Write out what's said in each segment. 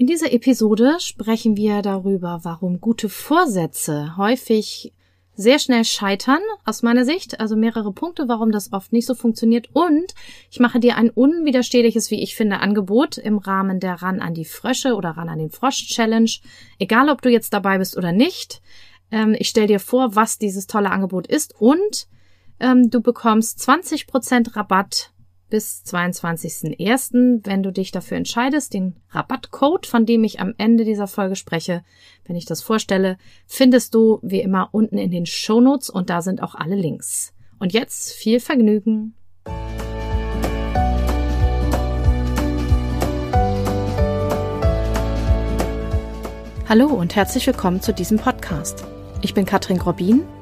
In dieser Episode sprechen wir darüber, warum gute Vorsätze häufig sehr schnell scheitern, aus meiner Sicht. Also mehrere Punkte, warum das oft nicht so funktioniert. Und ich mache dir ein unwiderstehliches, wie ich finde, Angebot im Rahmen der Ran an die Frösche oder Ran an den Frosch Challenge. Egal, ob du jetzt dabei bist oder nicht. Ähm, ich stelle dir vor, was dieses tolle Angebot ist und ähm, du bekommst 20% Rabatt bis 22.01., wenn du dich dafür entscheidest, den Rabattcode, von dem ich am Ende dieser Folge spreche, wenn ich das vorstelle, findest du wie immer unten in den Shownotes und da sind auch alle Links. Und jetzt viel Vergnügen. Hallo und herzlich willkommen zu diesem Podcast. Ich bin Katrin Grobin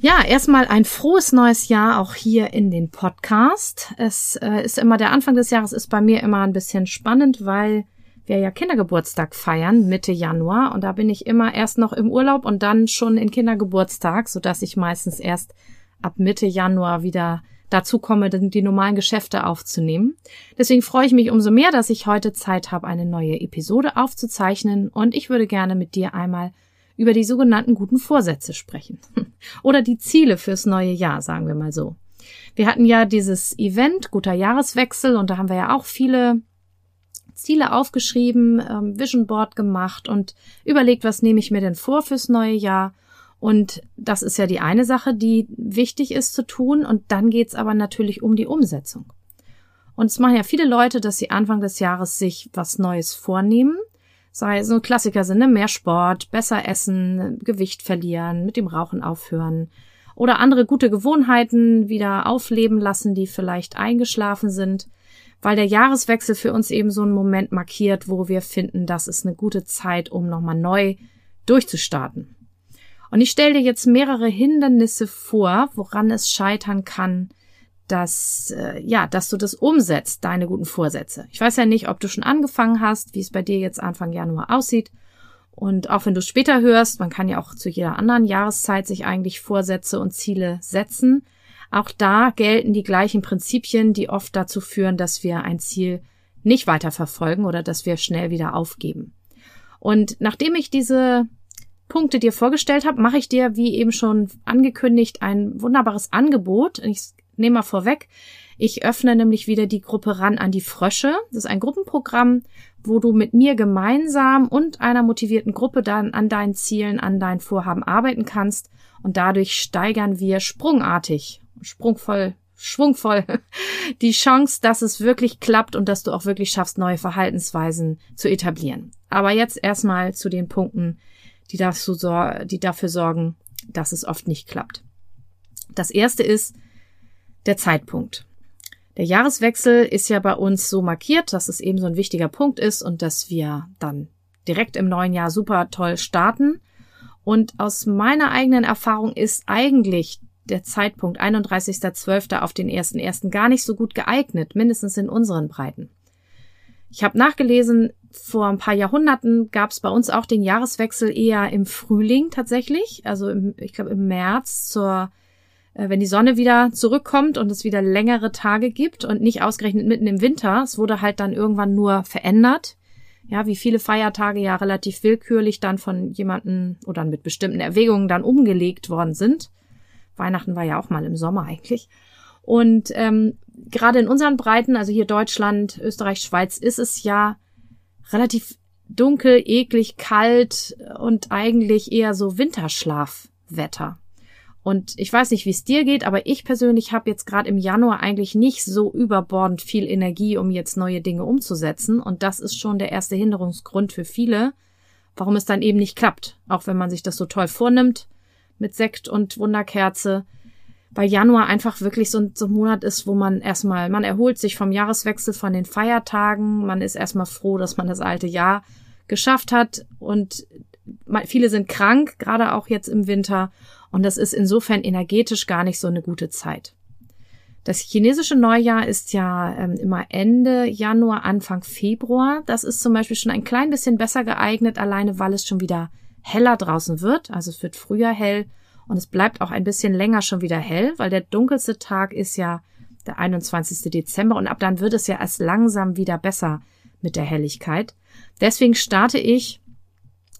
Ja, erstmal ein frohes neues Jahr auch hier in den Podcast. Es äh, ist immer der Anfang des Jahres ist bei mir immer ein bisschen spannend, weil wir ja Kindergeburtstag feiern Mitte Januar und da bin ich immer erst noch im Urlaub und dann schon in Kindergeburtstag, so dass ich meistens erst ab Mitte Januar wieder dazu komme, die normalen Geschäfte aufzunehmen. Deswegen freue ich mich umso mehr, dass ich heute Zeit habe, eine neue Episode aufzuzeichnen und ich würde gerne mit dir einmal über die sogenannten guten Vorsätze sprechen. Oder die Ziele fürs neue Jahr, sagen wir mal so. Wir hatten ja dieses Event, guter Jahreswechsel, und da haben wir ja auch viele Ziele aufgeschrieben, ähm, Vision Board gemacht und überlegt, was nehme ich mir denn vor fürs neue Jahr. Und das ist ja die eine Sache, die wichtig ist zu tun. Und dann geht's aber natürlich um die Umsetzung. Und es machen ja viele Leute, dass sie Anfang des Jahres sich was Neues vornehmen sei so Klassiker sind, ne? mehr Sport, besser essen, Gewicht verlieren, mit dem Rauchen aufhören oder andere gute Gewohnheiten wieder aufleben lassen, die vielleicht eingeschlafen sind, weil der Jahreswechsel für uns eben so einen Moment markiert, wo wir finden, das ist eine gute Zeit, um nochmal neu durchzustarten. Und ich stelle dir jetzt mehrere Hindernisse vor, woran es scheitern kann, dass, äh, ja, dass du das umsetzt, deine guten Vorsätze. Ich weiß ja nicht, ob du schon angefangen hast, wie es bei dir jetzt Anfang Januar aussieht. Und auch wenn du später hörst, man kann ja auch zu jeder anderen Jahreszeit sich eigentlich Vorsätze und Ziele setzen. Auch da gelten die gleichen Prinzipien, die oft dazu führen, dass wir ein Ziel nicht weiter verfolgen oder dass wir schnell wieder aufgeben. Und nachdem ich diese Punkte dir vorgestellt habe, mache ich dir, wie eben schon angekündigt, ein wunderbares Angebot. Ich nehme mal vorweg. Ich öffne nämlich wieder die Gruppe ran an die Frösche. Das ist ein Gruppenprogramm, wo du mit mir gemeinsam und einer motivierten Gruppe dann an deinen Zielen, an deinen Vorhaben arbeiten kannst. Und dadurch steigern wir sprungartig, sprungvoll, schwungvoll die Chance, dass es wirklich klappt und dass du auch wirklich schaffst, neue Verhaltensweisen zu etablieren. Aber jetzt erstmal zu den Punkten, die, dafür, die dafür sorgen, dass es oft nicht klappt. Das erste ist, der Zeitpunkt. Der Jahreswechsel ist ja bei uns so markiert, dass es eben so ein wichtiger Punkt ist und dass wir dann direkt im neuen Jahr super toll starten. Und aus meiner eigenen Erfahrung ist eigentlich der Zeitpunkt 31.12. auf den 1.1. gar nicht so gut geeignet, mindestens in unseren Breiten. Ich habe nachgelesen, vor ein paar Jahrhunderten gab es bei uns auch den Jahreswechsel eher im Frühling tatsächlich, also im, ich glaube im März zur wenn die Sonne wieder zurückkommt und es wieder längere Tage gibt und nicht ausgerechnet mitten im Winter. Es wurde halt dann irgendwann nur verändert. Ja, wie viele Feiertage ja relativ willkürlich dann von jemanden oder mit bestimmten Erwägungen dann umgelegt worden sind. Weihnachten war ja auch mal im Sommer eigentlich. Und ähm, gerade in unseren Breiten, also hier Deutschland, Österreich, Schweiz, ist es ja relativ dunkel, eklig, kalt und eigentlich eher so Winterschlafwetter. Und ich weiß nicht, wie es dir geht, aber ich persönlich habe jetzt gerade im Januar eigentlich nicht so überbordend viel Energie, um jetzt neue Dinge umzusetzen. Und das ist schon der erste Hinderungsgrund für viele, warum es dann eben nicht klappt. Auch wenn man sich das so toll vornimmt mit Sekt und Wunderkerze. Weil Januar einfach wirklich so ein, so ein Monat ist, wo man erstmal, man erholt sich vom Jahreswechsel, von den Feiertagen, man ist erstmal froh, dass man das alte Jahr geschafft hat und viele sind krank, gerade auch jetzt im Winter. Und das ist insofern energetisch gar nicht so eine gute Zeit. Das chinesische Neujahr ist ja ähm, immer Ende Januar, Anfang Februar. Das ist zum Beispiel schon ein klein bisschen besser geeignet, alleine weil es schon wieder heller draußen wird. Also es wird früher hell und es bleibt auch ein bisschen länger schon wieder hell, weil der dunkelste Tag ist ja der 21. Dezember und ab dann wird es ja erst langsam wieder besser mit der Helligkeit. Deswegen starte ich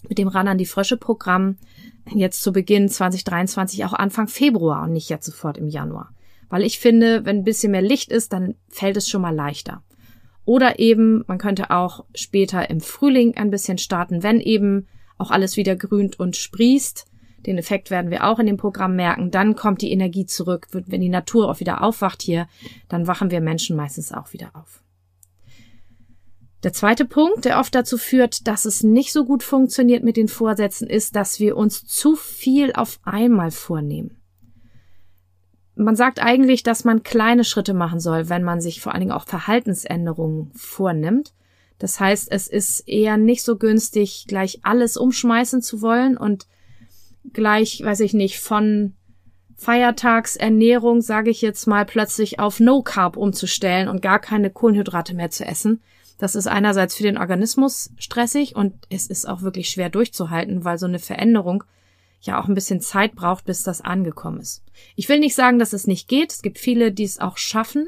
mit dem Ran an die Frösche Programm jetzt zu Beginn 2023 auch Anfang Februar und nicht jetzt sofort im Januar. Weil ich finde, wenn ein bisschen mehr Licht ist, dann fällt es schon mal leichter. Oder eben, man könnte auch später im Frühling ein bisschen starten, wenn eben auch alles wieder grünt und sprießt. Den Effekt werden wir auch in dem Programm merken. Dann kommt die Energie zurück. Wenn die Natur auch wieder aufwacht hier, dann wachen wir Menschen meistens auch wieder auf. Der zweite Punkt, der oft dazu führt, dass es nicht so gut funktioniert mit den Vorsätzen, ist, dass wir uns zu viel auf einmal vornehmen. Man sagt eigentlich, dass man kleine Schritte machen soll, wenn man sich vor allen Dingen auch Verhaltensänderungen vornimmt. Das heißt, es ist eher nicht so günstig, gleich alles umschmeißen zu wollen und gleich, weiß ich nicht, von Feiertagsernährung, sage ich jetzt mal, plötzlich auf No Carb umzustellen und gar keine Kohlenhydrate mehr zu essen, das ist einerseits für den Organismus stressig und es ist auch wirklich schwer durchzuhalten, weil so eine Veränderung ja auch ein bisschen Zeit braucht, bis das angekommen ist. Ich will nicht sagen, dass es nicht geht. Es gibt viele, die es auch schaffen,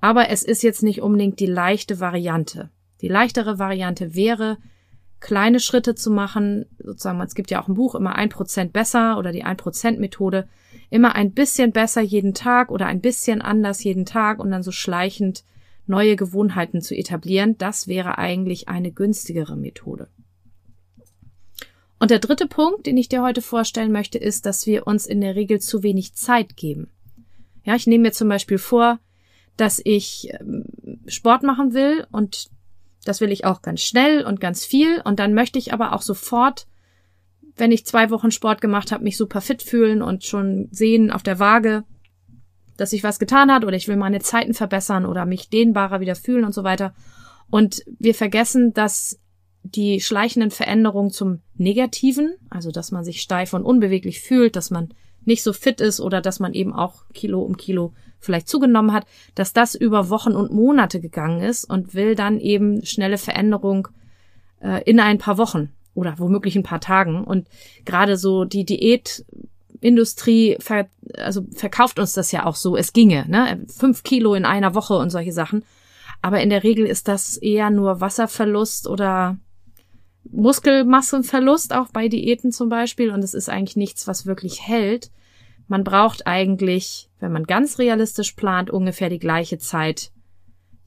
aber es ist jetzt nicht unbedingt die leichte Variante. Die leichtere Variante wäre, kleine Schritte zu machen, sozusagen, es gibt ja auch ein Buch, immer ein Prozent besser oder die ein Prozent Methode, immer ein bisschen besser jeden Tag oder ein bisschen anders jeden Tag und dann so schleichend neue Gewohnheiten zu etablieren, das wäre eigentlich eine günstigere Methode. Und der dritte Punkt, den ich dir heute vorstellen möchte, ist, dass wir uns in der Regel zu wenig Zeit geben. Ja, ich nehme mir zum Beispiel vor, dass ich ähm, Sport machen will und das will ich auch ganz schnell und ganz viel und dann möchte ich aber auch sofort, wenn ich zwei Wochen Sport gemacht habe, mich super fit fühlen und schon sehen auf der Waage, dass sich was getan hat oder ich will meine Zeiten verbessern oder mich dehnbarer wieder fühlen und so weiter. Und wir vergessen, dass die schleichenden Veränderungen zum Negativen, also dass man sich steif und unbeweglich fühlt, dass man nicht so fit ist oder dass man eben auch Kilo um Kilo vielleicht zugenommen hat, dass das über Wochen und Monate gegangen ist und will dann eben schnelle Veränderung äh, in ein paar Wochen oder womöglich ein paar Tagen. Und gerade so die Diät Industrie ver, also verkauft uns das ja auch so, es ginge, ne? Fünf Kilo in einer Woche und solche Sachen. Aber in der Regel ist das eher nur Wasserverlust oder Muskelmassenverlust, auch bei Diäten zum Beispiel. Und es ist eigentlich nichts, was wirklich hält. Man braucht eigentlich, wenn man ganz realistisch plant, ungefähr die gleiche Zeit,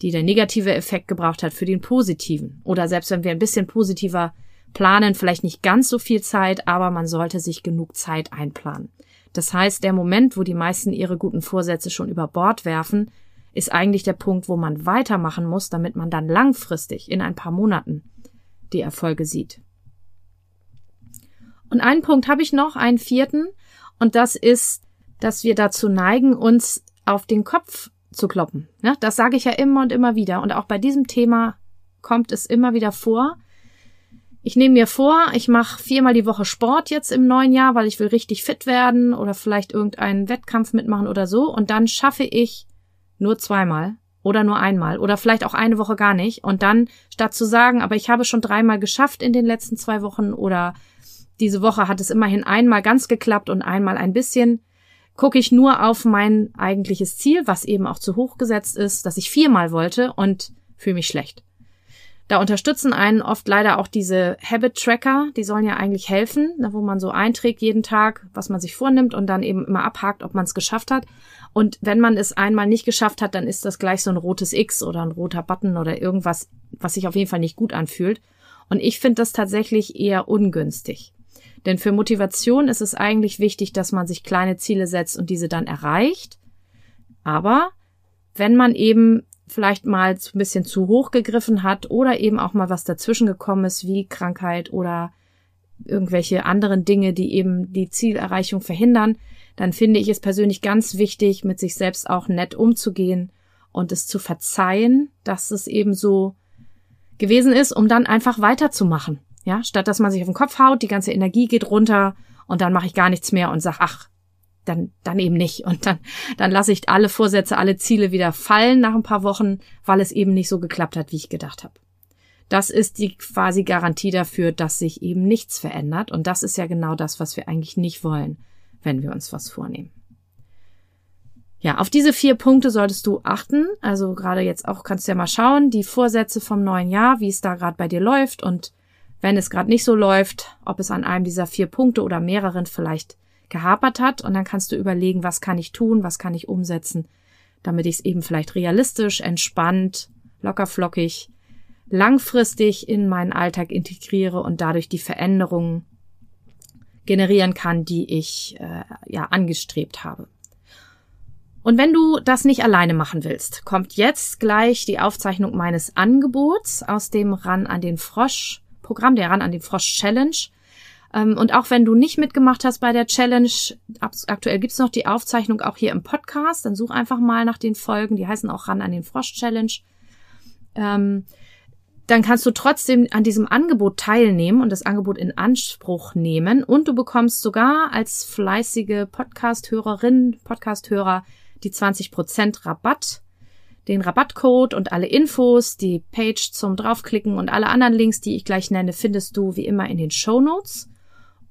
die der negative Effekt gebraucht hat für den positiven. Oder selbst wenn wir ein bisschen positiver planen vielleicht nicht ganz so viel Zeit, aber man sollte sich genug Zeit einplanen. Das heißt, der Moment, wo die meisten ihre guten Vorsätze schon über Bord werfen, ist eigentlich der Punkt, wo man weitermachen muss, damit man dann langfristig in ein paar Monaten die Erfolge sieht. Und einen Punkt habe ich noch, einen vierten, und das ist, dass wir dazu neigen, uns auf den Kopf zu kloppen. Ja, das sage ich ja immer und immer wieder. Und auch bei diesem Thema kommt es immer wieder vor, ich nehme mir vor, ich mache viermal die Woche Sport jetzt im neuen Jahr, weil ich will richtig fit werden oder vielleicht irgendeinen Wettkampf mitmachen oder so. Und dann schaffe ich nur zweimal oder nur einmal oder vielleicht auch eine Woche gar nicht. Und dann statt zu sagen, aber ich habe schon dreimal geschafft in den letzten zwei Wochen oder diese Woche hat es immerhin einmal ganz geklappt und einmal ein bisschen, gucke ich nur auf mein eigentliches Ziel, was eben auch zu hoch gesetzt ist, dass ich viermal wollte und fühle mich schlecht. Da unterstützen einen oft leider auch diese Habit Tracker, die sollen ja eigentlich helfen, wo man so einträgt jeden Tag, was man sich vornimmt und dann eben immer abhakt, ob man es geschafft hat. Und wenn man es einmal nicht geschafft hat, dann ist das gleich so ein rotes X oder ein roter Button oder irgendwas, was sich auf jeden Fall nicht gut anfühlt. Und ich finde das tatsächlich eher ungünstig. Denn für Motivation ist es eigentlich wichtig, dass man sich kleine Ziele setzt und diese dann erreicht. Aber wenn man eben vielleicht mal ein bisschen zu hoch gegriffen hat oder eben auch mal was dazwischen gekommen ist, wie Krankheit oder irgendwelche anderen Dinge, die eben die Zielerreichung verhindern, dann finde ich es persönlich ganz wichtig, mit sich selbst auch nett umzugehen und es zu verzeihen, dass es eben so gewesen ist, um dann einfach weiterzumachen. Ja, statt dass man sich auf den Kopf haut, die ganze Energie geht runter und dann mache ich gar nichts mehr und sag, ach, dann, dann eben nicht. Und dann, dann lasse ich alle Vorsätze, alle Ziele wieder fallen nach ein paar Wochen, weil es eben nicht so geklappt hat, wie ich gedacht habe. Das ist die quasi Garantie dafür, dass sich eben nichts verändert. Und das ist ja genau das, was wir eigentlich nicht wollen, wenn wir uns was vornehmen. Ja, auf diese vier Punkte solltest du achten. Also gerade jetzt auch kannst du ja mal schauen, die Vorsätze vom neuen Jahr, wie es da gerade bei dir läuft und wenn es gerade nicht so läuft, ob es an einem dieser vier Punkte oder mehreren vielleicht gehapert hat. Und dann kannst du überlegen, was kann ich tun, was kann ich umsetzen, damit ich es eben vielleicht realistisch, entspannt, lockerflockig, langfristig in meinen Alltag integriere und dadurch die Veränderungen generieren kann, die ich äh, ja angestrebt habe. Und wenn du das nicht alleine machen willst, kommt jetzt gleich die Aufzeichnung meines Angebots aus dem Ran an den Frosch Programm, der Ran an den Frosch Challenge. Ähm, und auch wenn du nicht mitgemacht hast bei der Challenge, aktuell gibt's noch die Aufzeichnung auch hier im Podcast, dann such einfach mal nach den Folgen, die heißen auch Ran an den Frosch Challenge. Ähm, dann kannst du trotzdem an diesem Angebot teilnehmen und das Angebot in Anspruch nehmen und du bekommst sogar als fleißige Podcast-Hörerin, Podcast-Hörer die 20% Rabatt, den Rabattcode und alle Infos, die Page zum draufklicken und alle anderen Links, die ich gleich nenne, findest du wie immer in den Show Notes.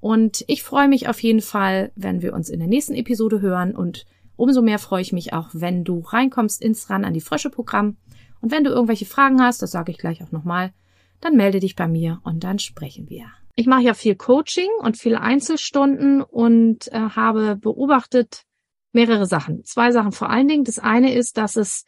Und ich freue mich auf jeden Fall, wenn wir uns in der nächsten Episode hören und umso mehr freue ich mich auch, wenn du reinkommst ins Ran an die Frösche Programm. Und wenn du irgendwelche Fragen hast, das sage ich gleich auch nochmal, dann melde dich bei mir und dann sprechen wir. Ich mache ja viel Coaching und viele Einzelstunden und äh, habe beobachtet, mehrere Sachen. Zwei Sachen vor allen Dingen. Das eine ist, dass es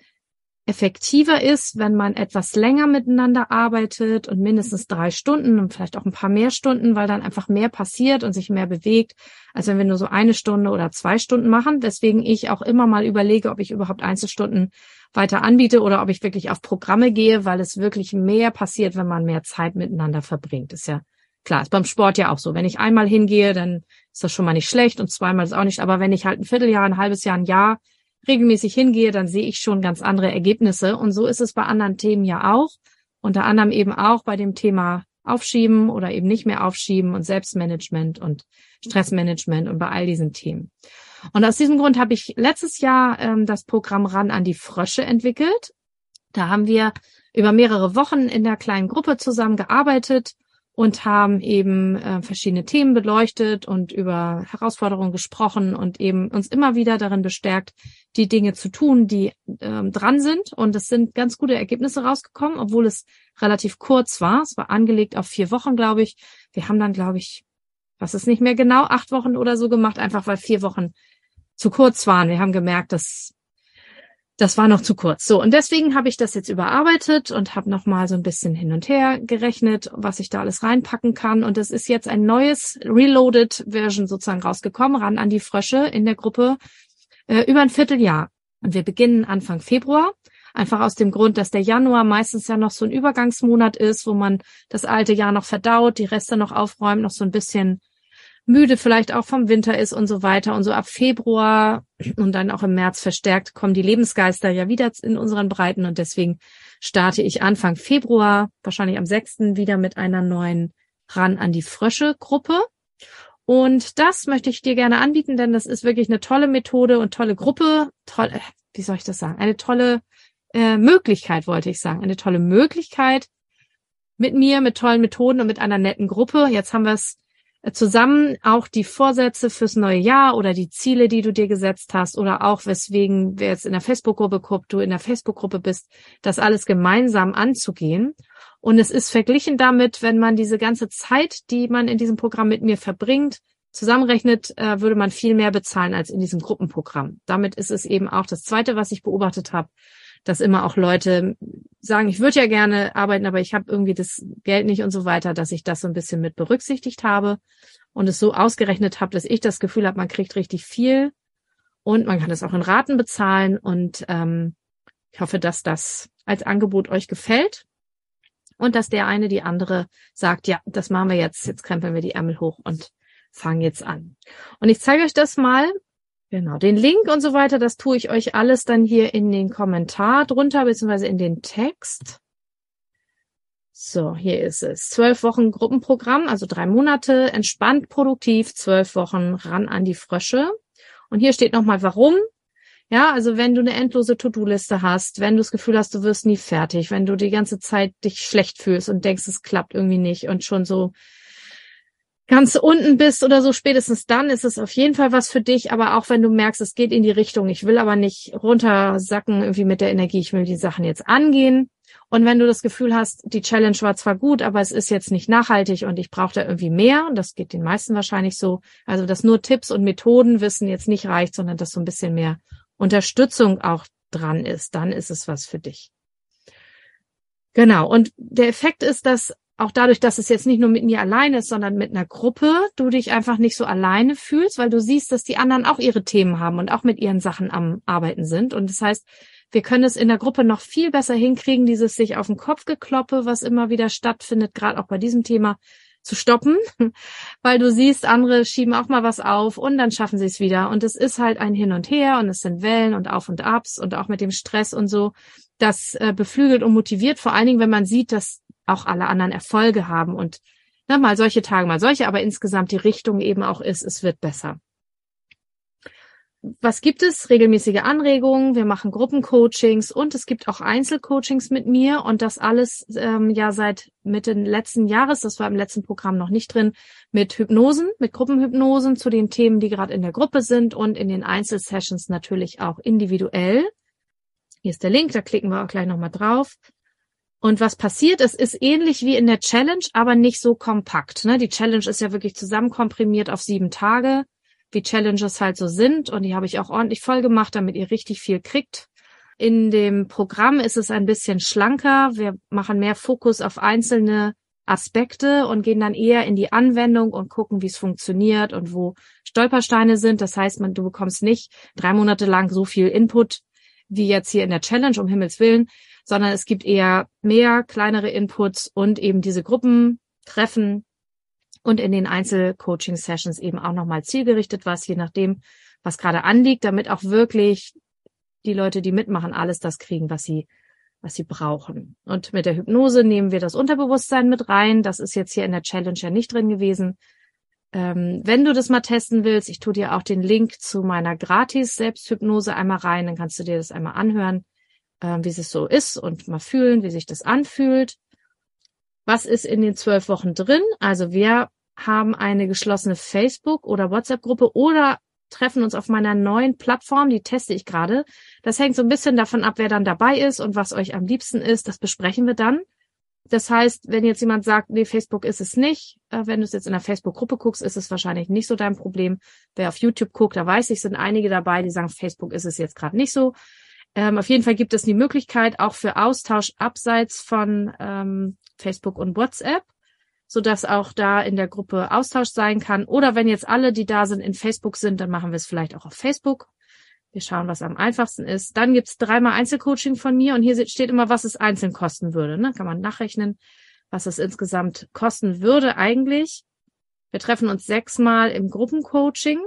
effektiver ist, wenn man etwas länger miteinander arbeitet und mindestens drei Stunden und vielleicht auch ein paar mehr Stunden, weil dann einfach mehr passiert und sich mehr bewegt, als wenn wir nur so eine Stunde oder zwei Stunden machen. Deswegen ich auch immer mal überlege, ob ich überhaupt Einzelstunden weiter anbiete oder ob ich wirklich auf Programme gehe, weil es wirklich mehr passiert, wenn man mehr Zeit miteinander verbringt. ist ja klar, ist beim Sport ja auch so. Wenn ich einmal hingehe, dann ist das schon mal nicht schlecht und zweimal ist auch nicht. Aber wenn ich halt ein Vierteljahr, ein halbes Jahr, ein Jahr regelmäßig hingehe, dann sehe ich schon ganz andere Ergebnisse. Und so ist es bei anderen Themen ja auch. Unter anderem eben auch bei dem Thema Aufschieben oder eben nicht mehr aufschieben und Selbstmanagement und Stressmanagement und bei all diesen Themen. Und aus diesem Grund habe ich letztes Jahr ähm, das Programm Ran an die Frösche entwickelt. Da haben wir über mehrere Wochen in der kleinen Gruppe zusammengearbeitet und haben eben äh, verschiedene Themen beleuchtet und über Herausforderungen gesprochen und eben uns immer wieder darin bestärkt, die Dinge zu tun, die ähm, dran sind. Und es sind ganz gute Ergebnisse rausgekommen, obwohl es relativ kurz war. Es war angelegt auf vier Wochen, glaube ich. Wir haben dann, glaube ich, was ist nicht mehr genau, acht Wochen oder so gemacht, einfach weil vier Wochen zu kurz waren. Wir haben gemerkt, dass das war noch zu kurz. So, und deswegen habe ich das jetzt überarbeitet und habe nochmal so ein bisschen hin und her gerechnet, was ich da alles reinpacken kann. Und es ist jetzt ein neues Reloaded Version sozusagen rausgekommen, ran an die Frösche in der Gruppe, äh, über ein Vierteljahr. Und wir beginnen Anfang Februar. Einfach aus dem Grund, dass der Januar meistens ja noch so ein Übergangsmonat ist, wo man das alte Jahr noch verdaut, die Reste noch aufräumt, noch so ein bisschen müde vielleicht auch vom Winter ist und so weiter. Und so ab Februar und dann auch im März verstärkt kommen die Lebensgeister ja wieder in unseren Breiten. Und deswegen starte ich Anfang Februar, wahrscheinlich am 6. wieder mit einer neuen Ran an die Frösche Gruppe. Und das möchte ich dir gerne anbieten, denn das ist wirklich eine tolle Methode und tolle Gruppe. Toll, äh, wie soll ich das sagen? Eine tolle äh, Möglichkeit, wollte ich sagen. Eine tolle Möglichkeit mit mir, mit tollen Methoden und mit einer netten Gruppe. Jetzt haben wir es zusammen auch die Vorsätze fürs neue Jahr oder die Ziele, die du dir gesetzt hast oder auch weswegen wer jetzt in der Facebook-Gruppe guckt, du in der Facebook-Gruppe bist, das alles gemeinsam anzugehen. Und es ist verglichen damit, wenn man diese ganze Zeit, die man in diesem Programm mit mir verbringt, zusammenrechnet, äh, würde man viel mehr bezahlen als in diesem Gruppenprogramm. Damit ist es eben auch das Zweite, was ich beobachtet habe, dass immer auch Leute sagen, ich würde ja gerne arbeiten, aber ich habe irgendwie das Geld nicht und so weiter, dass ich das so ein bisschen mit berücksichtigt habe und es so ausgerechnet habe, dass ich das Gefühl habe, man kriegt richtig viel und man kann es auch in Raten bezahlen und ähm, ich hoffe, dass das als Angebot euch gefällt und dass der eine die andere sagt, ja, das machen wir jetzt, jetzt krempeln wir die Ärmel hoch und fangen jetzt an. Und ich zeige euch das mal Genau, den Link und so weiter, das tue ich euch alles dann hier in den Kommentar drunter, beziehungsweise in den Text. So, hier ist es. Zwölf Wochen Gruppenprogramm, also drei Monate, entspannt produktiv, zwölf Wochen ran an die Frösche. Und hier steht nochmal, warum. Ja, also wenn du eine endlose To-Do-Liste hast, wenn du das Gefühl hast, du wirst nie fertig, wenn du die ganze Zeit dich schlecht fühlst und denkst, es klappt irgendwie nicht und schon so ganz unten bist oder so, spätestens dann ist es auf jeden Fall was für dich. Aber auch wenn du merkst, es geht in die Richtung, ich will aber nicht runtersacken irgendwie mit der Energie, ich will die Sachen jetzt angehen. Und wenn du das Gefühl hast, die Challenge war zwar gut, aber es ist jetzt nicht nachhaltig und ich brauche da irgendwie mehr, das geht den meisten wahrscheinlich so, also dass nur Tipps und Methoden wissen jetzt nicht reicht, sondern dass so ein bisschen mehr Unterstützung auch dran ist, dann ist es was für dich. Genau. Und der Effekt ist, dass auch dadurch, dass es jetzt nicht nur mit mir alleine ist, sondern mit einer Gruppe, du dich einfach nicht so alleine fühlst, weil du siehst, dass die anderen auch ihre Themen haben und auch mit ihren Sachen am Arbeiten sind. Und das heißt, wir können es in der Gruppe noch viel besser hinkriegen, dieses sich auf den Kopf gekloppe, was immer wieder stattfindet, gerade auch bei diesem Thema, zu stoppen, weil du siehst, andere schieben auch mal was auf und dann schaffen sie es wieder. Und es ist halt ein Hin und Her und es sind Wellen und Auf und Abs und auch mit dem Stress und so. Das äh, beflügelt und motiviert, vor allen Dingen, wenn man sieht, dass auch alle anderen Erfolge haben und na, mal solche Tage, mal solche, aber insgesamt die Richtung eben auch ist, es wird besser. Was gibt es? Regelmäßige Anregungen, wir machen Gruppencoachings und es gibt auch Einzelcoachings mit mir und das alles ähm, ja seit Mitte letzten Jahres, das war im letzten Programm noch nicht drin, mit Hypnosen, mit Gruppenhypnosen zu den Themen, die gerade in der Gruppe sind und in den Einzelsessions natürlich auch individuell. Hier ist der Link, da klicken wir auch gleich nochmal drauf. Und was passiert, es ist ähnlich wie in der Challenge, aber nicht so kompakt. Ne? Die Challenge ist ja wirklich zusammenkomprimiert auf sieben Tage, wie Challenges halt so sind. Und die habe ich auch ordentlich voll gemacht, damit ihr richtig viel kriegt. In dem Programm ist es ein bisschen schlanker. Wir machen mehr Fokus auf einzelne Aspekte und gehen dann eher in die Anwendung und gucken, wie es funktioniert und wo Stolpersteine sind. Das heißt, man, du bekommst nicht drei Monate lang so viel Input wie jetzt hier in der Challenge, um Himmels Willen, sondern es gibt eher mehr kleinere Inputs und eben diese Gruppentreffen und in den Einzelcoaching-Sessions eben auch nochmal zielgerichtet was, je nachdem, was gerade anliegt, damit auch wirklich die Leute, die mitmachen, alles das kriegen, was sie, was sie brauchen. Und mit der Hypnose nehmen wir das Unterbewusstsein mit rein. Das ist jetzt hier in der Challenge ja nicht drin gewesen. Ähm, wenn du das mal testen willst, ich tue dir auch den Link zu meiner Gratis-Selbsthypnose einmal rein, dann kannst du dir das einmal anhören äh, wie es so ist und mal fühlen, wie sich das anfühlt. Was ist in den zwölf Wochen drin? Also wir haben eine geschlossene Facebook- oder WhatsApp-Gruppe oder treffen uns auf meiner neuen Plattform, die teste ich gerade. Das hängt so ein bisschen davon ab, wer dann dabei ist und was euch am liebsten ist. Das besprechen wir dann. Das heißt, wenn jetzt jemand sagt, nee, Facebook ist es nicht, äh, wenn du es jetzt in der Facebook-Gruppe guckst, ist es wahrscheinlich nicht so dein Problem. Wer auf YouTube guckt, da weiß ich, sind einige dabei, die sagen, Facebook ist es jetzt gerade nicht so. Ähm, auf jeden Fall gibt es die Möglichkeit auch für Austausch abseits von ähm, Facebook und WhatsApp, so dass auch da in der Gruppe Austausch sein kann. Oder wenn jetzt alle, die da sind, in Facebook sind, dann machen wir es vielleicht auch auf Facebook. Wir schauen, was am einfachsten ist. Dann gibt's dreimal Einzelcoaching von mir und hier steht immer, was es einzeln kosten würde. Ne? Kann man nachrechnen, was es insgesamt kosten würde eigentlich. Wir treffen uns sechsmal im Gruppencoaching.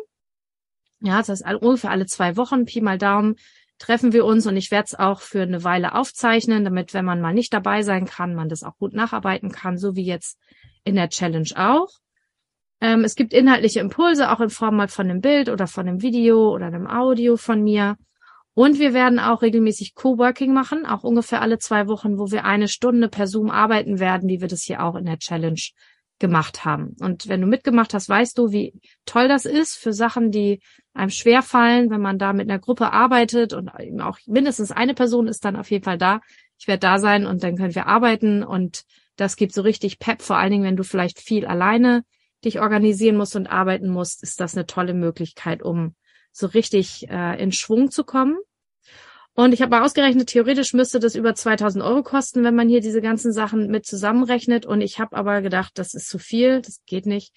Ja, das heißt ungefähr alle zwei Wochen, Pi mal Daumen, treffen wir uns und ich werde es auch für eine Weile aufzeichnen, damit, wenn man mal nicht dabei sein kann, man das auch gut nacharbeiten kann, so wie jetzt in der Challenge auch. Ähm, es gibt inhaltliche Impulse, auch in Form mal von einem Bild oder von einem Video oder einem Audio von mir. Und wir werden auch regelmäßig Coworking machen, auch ungefähr alle zwei Wochen, wo wir eine Stunde per Zoom arbeiten werden, wie wir das hier auch in der Challenge gemacht haben. Und wenn du mitgemacht hast, weißt du, wie toll das ist für Sachen, die einem schwer fallen, wenn man da mit einer Gruppe arbeitet und eben auch mindestens eine Person ist dann auf jeden Fall da. Ich werde da sein und dann können wir arbeiten und das gibt so richtig Pep, vor allen Dingen, wenn du vielleicht viel alleine dich organisieren musst und arbeiten musst, ist das eine tolle Möglichkeit, um so richtig äh, in Schwung zu kommen. Und ich habe mal ausgerechnet, theoretisch müsste das über 2000 Euro kosten, wenn man hier diese ganzen Sachen mit zusammenrechnet. Und ich habe aber gedacht, das ist zu viel, das geht nicht.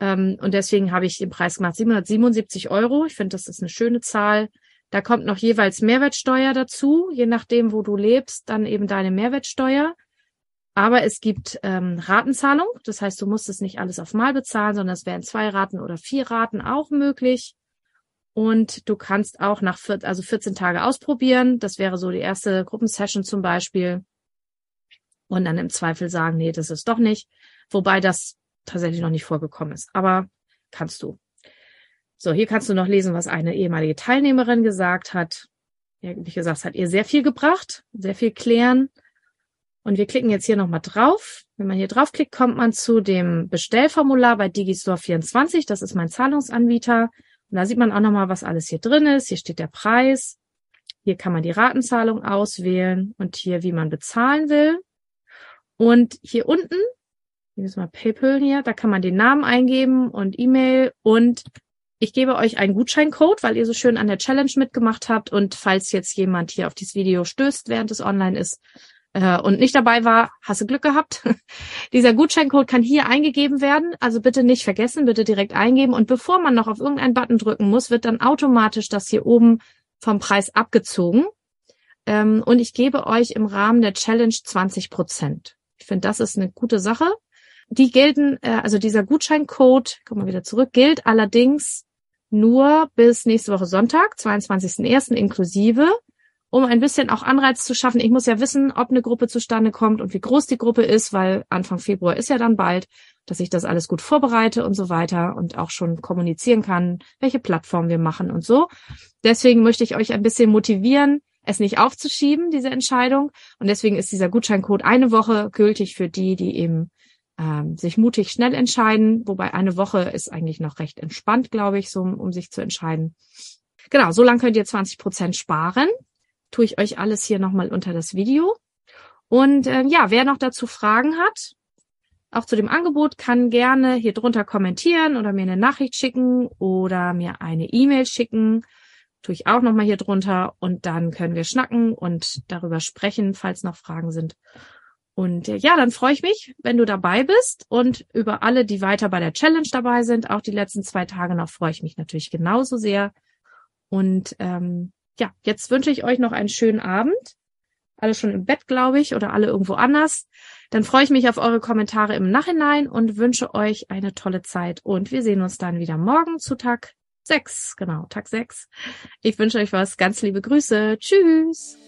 Ähm, und deswegen habe ich den Preis gemacht, 777 Euro. Ich finde, das ist eine schöne Zahl. Da kommt noch jeweils Mehrwertsteuer dazu, je nachdem, wo du lebst, dann eben deine Mehrwertsteuer. Aber es gibt ähm, Ratenzahlung, das heißt, du musst es nicht alles auf Mal bezahlen, sondern es wären zwei Raten oder vier Raten auch möglich. Und du kannst auch nach vier, also 14 Tage ausprobieren. Das wäre so die erste Gruppensession zum Beispiel. Und dann im Zweifel sagen, nee, das ist doch nicht. Wobei das tatsächlich noch nicht vorgekommen ist. Aber kannst du. So, hier kannst du noch lesen, was eine ehemalige Teilnehmerin gesagt hat. Ja, wie gesagt, es hat ihr sehr viel gebracht, sehr viel klären. Und wir klicken jetzt hier nochmal drauf. Wenn man hier draufklickt, kommt man zu dem Bestellformular bei Digistore24. Das ist mein Zahlungsanbieter. Und da sieht man auch nochmal, was alles hier drin ist. Hier steht der Preis. Hier kann man die Ratenzahlung auswählen und hier, wie man bezahlen will. Und hier unten, hier ist mal PayPal hier, da kann man den Namen eingeben und E-Mail und ich gebe euch einen Gutscheincode, weil ihr so schön an der Challenge mitgemacht habt. Und falls jetzt jemand hier auf dieses Video stößt, während es online ist, äh, und nicht dabei war, hast du Glück gehabt. Dieser Gutscheincode kann hier eingegeben werden. Also bitte nicht vergessen, bitte direkt eingeben. Und bevor man noch auf irgendeinen Button drücken muss, wird dann automatisch das hier oben vom Preis abgezogen. Ähm, und ich gebe euch im Rahmen der Challenge 20 Prozent. Ich finde, das ist eine gute Sache. Die gelten, äh, also dieser Gutscheincode, kommen wir wieder zurück, gilt allerdings nur bis nächste Woche Sonntag, 22.01. inklusive um ein bisschen auch Anreiz zu schaffen. Ich muss ja wissen, ob eine Gruppe zustande kommt und wie groß die Gruppe ist, weil Anfang Februar ist ja dann bald, dass ich das alles gut vorbereite und so weiter und auch schon kommunizieren kann, welche Plattform wir machen und so. Deswegen möchte ich euch ein bisschen motivieren, es nicht aufzuschieben, diese Entscheidung. Und deswegen ist dieser Gutscheincode eine Woche gültig für die, die eben ähm, sich mutig schnell entscheiden. Wobei eine Woche ist eigentlich noch recht entspannt, glaube ich, so um sich zu entscheiden. Genau, so lange könnt ihr 20 Prozent sparen tue ich euch alles hier nochmal unter das Video. Und äh, ja, wer noch dazu Fragen hat, auch zu dem Angebot, kann gerne hier drunter kommentieren oder mir eine Nachricht schicken oder mir eine E-Mail schicken. Tue ich auch nochmal hier drunter und dann können wir schnacken und darüber sprechen, falls noch Fragen sind. Und äh, ja, dann freue ich mich, wenn du dabei bist und über alle, die weiter bei der Challenge dabei sind. Auch die letzten zwei Tage noch freue ich mich natürlich genauso sehr. Und ähm, ja, jetzt wünsche ich euch noch einen schönen Abend. Alle schon im Bett, glaube ich, oder alle irgendwo anders. Dann freue ich mich auf eure Kommentare im Nachhinein und wünsche euch eine tolle Zeit. Und wir sehen uns dann wieder morgen zu Tag 6. Genau, Tag 6. Ich wünsche euch was. Ganz liebe Grüße. Tschüss.